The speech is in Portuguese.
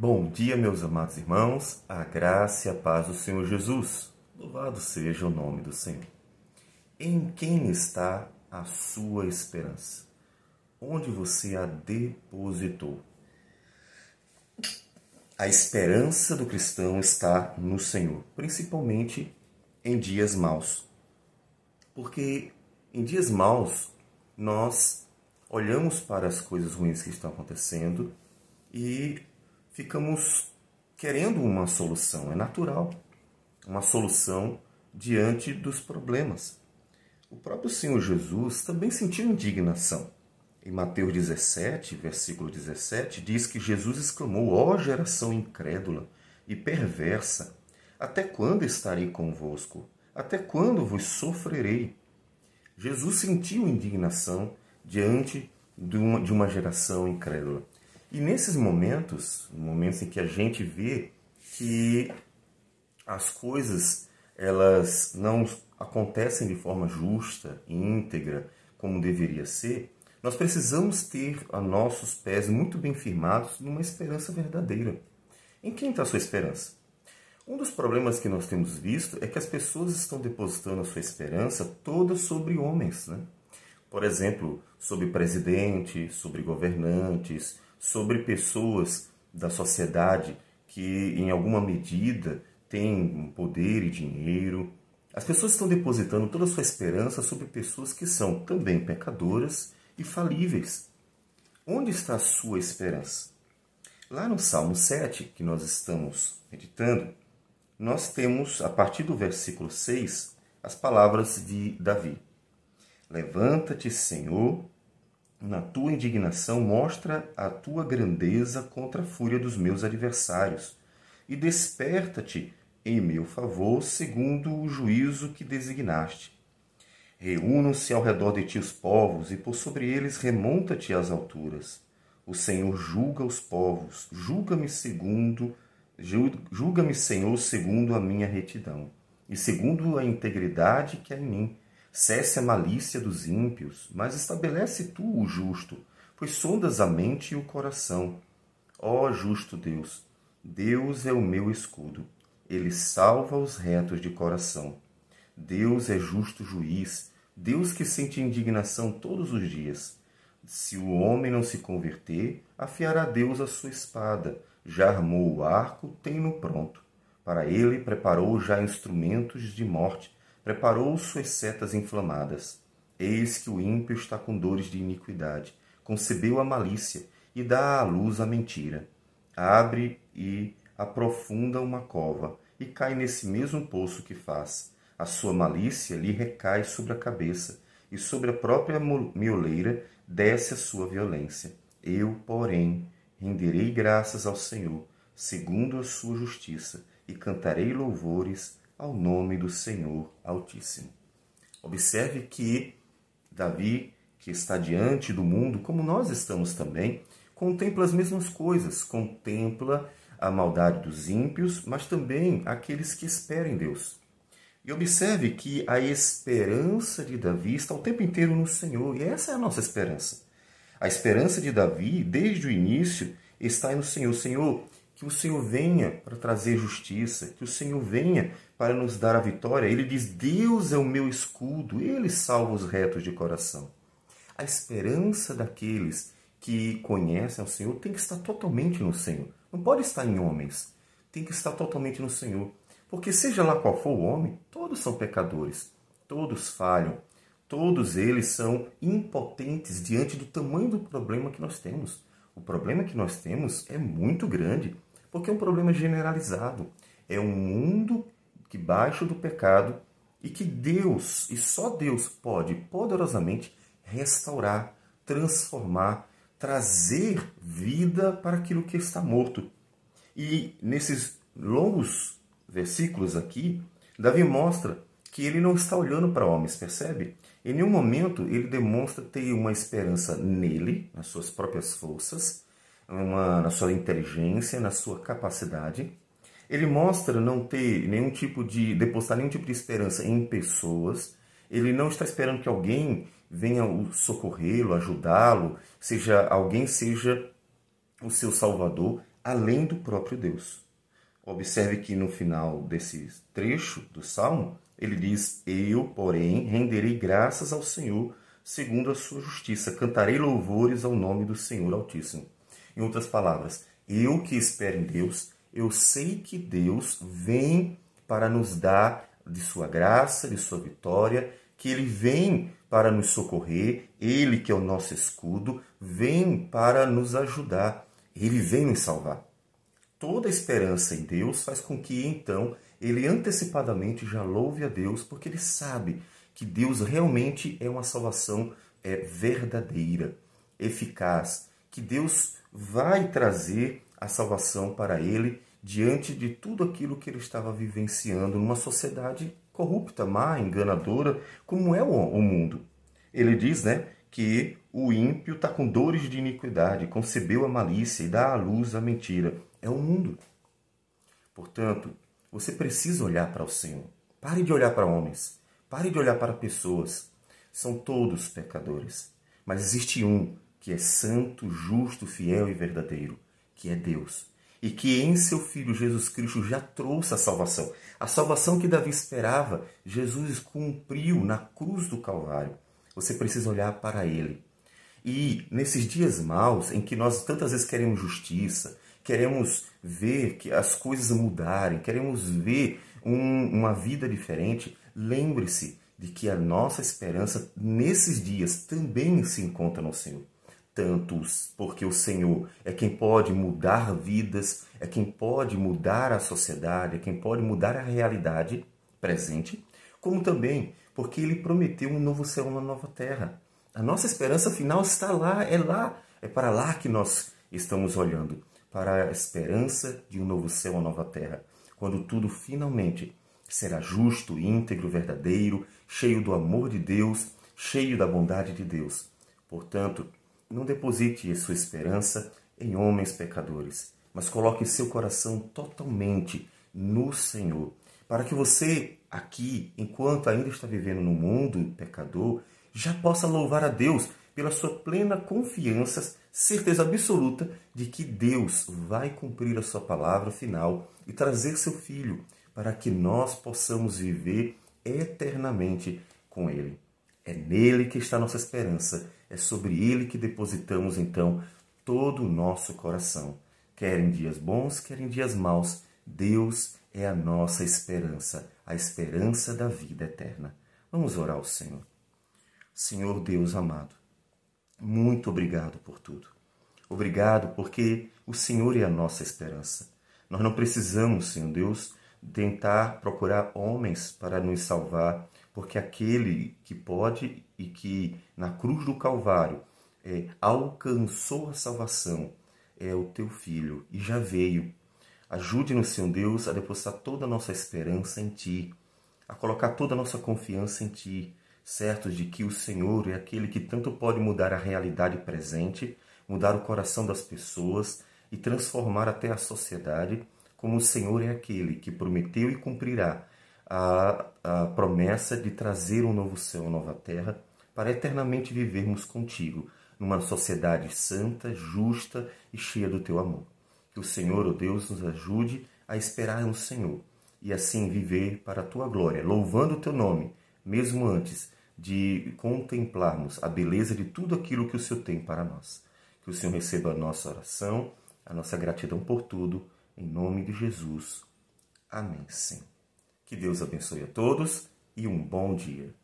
Bom dia, meus amados irmãos, a graça e a paz do Senhor Jesus. Louvado seja o nome do Senhor. Em quem está a sua esperança? Onde você a depositou? A esperança do cristão está no Senhor, principalmente em dias maus. Porque em dias maus nós olhamos para as coisas ruins que estão acontecendo e ficamos querendo uma solução. É natural uma solução diante dos problemas. O próprio Senhor Jesus também sentiu indignação. Em Mateus 17, versículo 17, diz que Jesus exclamou: Ó oh, geração incrédula e perversa, até quando estarei convosco? Até quando vos sofrerei? Jesus sentiu indignação diante de uma, de uma geração incrédula. E nesses momentos, momentos em que a gente vê que as coisas elas não acontecem de forma justa e íntegra como deveria ser, nós precisamos ter a nossos pés muito bem firmados numa esperança verdadeira. Em quem está a sua esperança? Um dos problemas que nós temos visto é que as pessoas estão depositando a sua esperança toda sobre homens. Né? Por exemplo, sobre presidente, sobre governantes, sobre pessoas da sociedade que, em alguma medida, têm poder e dinheiro. As pessoas estão depositando toda a sua esperança sobre pessoas que são também pecadoras e falíveis. Onde está a sua esperança? Lá no Salmo 7, que nós estamos meditando, nós temos, a partir do versículo 6, as palavras de Davi. Levanta-te, Senhor, na tua indignação, mostra a tua grandeza contra a fúria dos meus adversários, e desperta-te em meu favor, segundo o juízo que designaste. Reúnam-se ao redor de ti os povos, e por sobre eles remonta-te às alturas. O Senhor julga os povos, julga-me segundo, julga-me, Senhor, segundo a minha retidão, e segundo a integridade que há em mim Cesse a malícia dos ímpios, mas estabelece tu o justo, pois sondas a mente e o coração. Ó justo Deus, Deus é o meu escudo. Ele salva os retos de coração. Deus é justo juiz, Deus que sente indignação todos os dias. Se o homem não se converter, afiará Deus a sua espada. Já armou o arco, tem-no pronto. Para ele preparou já instrumentos de morte preparou suas setas inflamadas. Eis que o ímpio está com dores de iniquidade, concebeu a malícia e dá à luz a mentira. Abre e aprofunda uma cova e cai nesse mesmo poço que faz. A sua malícia lhe recai sobre a cabeça e sobre a própria mioleira desce a sua violência. Eu, porém, renderei graças ao Senhor, segundo a sua justiça, e cantarei louvores ao nome do Senhor Altíssimo. Observe que Davi, que está diante do mundo, como nós estamos também, contempla as mesmas coisas, contempla a maldade dos ímpios, mas também aqueles que esperam em Deus. E observe que a esperança de Davi está o tempo inteiro no Senhor, e essa é a nossa esperança. A esperança de Davi, desde o início, está no Senhor. Senhor, que o Senhor venha para trazer justiça, que o Senhor venha para nos dar a vitória. Ele diz: Deus é o meu escudo, ele salva os retos de coração. A esperança daqueles que conhecem o Senhor tem que estar totalmente no Senhor. Não pode estar em homens, tem que estar totalmente no Senhor. Porque, seja lá qual for o homem, todos são pecadores, todos falham, todos eles são impotentes diante do tamanho do problema que nós temos. O problema que nós temos é muito grande porque é um problema generalizado. É um mundo que baixo do pecado e que Deus, e só Deus pode poderosamente restaurar, transformar, trazer vida para aquilo que está morto. E nesses longos versículos aqui, Davi mostra que ele não está olhando para homens, percebe? Em nenhum momento ele demonstra ter uma esperança nele, nas suas próprias forças, uma, na sua inteligência, na sua capacidade. Ele mostra não ter nenhum tipo de depositar nenhum tipo de esperança em pessoas. Ele não está esperando que alguém venha socorrê-lo, ajudá-lo, seja alguém seja o seu salvador. Além do próprio Deus. Observe que no final desse trecho do salmo, ele diz: Eu, porém, renderei graças ao Senhor segundo a sua justiça, cantarei louvores ao nome do Senhor Altíssimo. Em outras palavras, eu que espero em Deus, eu sei que Deus vem para nos dar de sua graça, de sua vitória, que ele vem para nos socorrer, ele que é o nosso escudo, vem para nos ajudar, ele vem nos salvar. Toda esperança em Deus faz com que então ele antecipadamente já louve a Deus, porque ele sabe que Deus realmente é uma salvação é, verdadeira, eficaz, que Deus vai trazer a salvação para ele diante de tudo aquilo que ele estava vivenciando numa sociedade corrupta, má, enganadora, como é o, mundo. Ele diz, né, que o ímpio está com dores de iniquidade, concebeu a malícia e dá à luz a mentira. É o mundo. Portanto, você precisa olhar para o Senhor. Pare de olhar para homens. Pare de olhar para pessoas. São todos pecadores. Mas existe um que é santo, justo, fiel e verdadeiro, que é Deus e que em seu Filho Jesus Cristo já trouxe a salvação. A salvação que Davi esperava, Jesus cumpriu na cruz do Calvário. Você precisa olhar para ele. E nesses dias maus, em que nós tantas vezes queremos justiça, queremos ver que as coisas mudarem, queremos ver um, uma vida diferente, lembre-se de que a nossa esperança nesses dias também se encontra no Senhor tantos, porque o Senhor é quem pode mudar vidas, é quem pode mudar a sociedade, é quem pode mudar a realidade presente, como também porque ele prometeu um novo céu, uma nova terra. A nossa esperança final está lá, é lá, é para lá que nós estamos olhando, para a esperança de um novo céu, uma nova terra, quando tudo finalmente será justo, íntegro, verdadeiro, cheio do amor de Deus, cheio da bondade de Deus. Portanto, não deposite sua esperança em homens pecadores, mas coloque seu coração totalmente no Senhor, para que você, aqui, enquanto ainda está vivendo no mundo pecador, já possa louvar a Deus pela sua plena confiança, certeza absoluta de que Deus vai cumprir a sua palavra final e trazer seu filho para que nós possamos viver eternamente com ele. É nele que está nossa esperança, é sobre ele que depositamos então todo o nosso coração. Quer em dias bons, quer em dias maus, Deus é a nossa esperança, a esperança da vida eterna. Vamos orar ao Senhor. Senhor Deus amado, muito obrigado por tudo. Obrigado porque o Senhor é a nossa esperança. Nós não precisamos, Senhor Deus, tentar procurar homens para nos salvar, porque aquele que pode e que na cruz do Calvário é, alcançou a salvação é o teu filho e já veio. Ajude-nos, Senhor Deus, a depositar toda a nossa esperança em Ti, a colocar toda a nossa confiança em Ti, certos de que o Senhor é aquele que tanto pode mudar a realidade presente, mudar o coração das pessoas e transformar até a sociedade, como o Senhor é aquele que prometeu e cumprirá a, a promessa de trazer um novo céu, uma nova terra, para eternamente vivermos contigo, numa sociedade santa, justa e cheia do teu amor. Que o Senhor, o oh Deus, nos ajude a esperar no Senhor e assim viver para a tua glória, louvando o teu nome, mesmo antes de contemplarmos a beleza de tudo aquilo que o Senhor tem para nós. Que o Senhor receba a nossa oração, a nossa gratidão por tudo, em nome de Jesus. Amém. Sim. Que Deus abençoe a todos e um bom dia.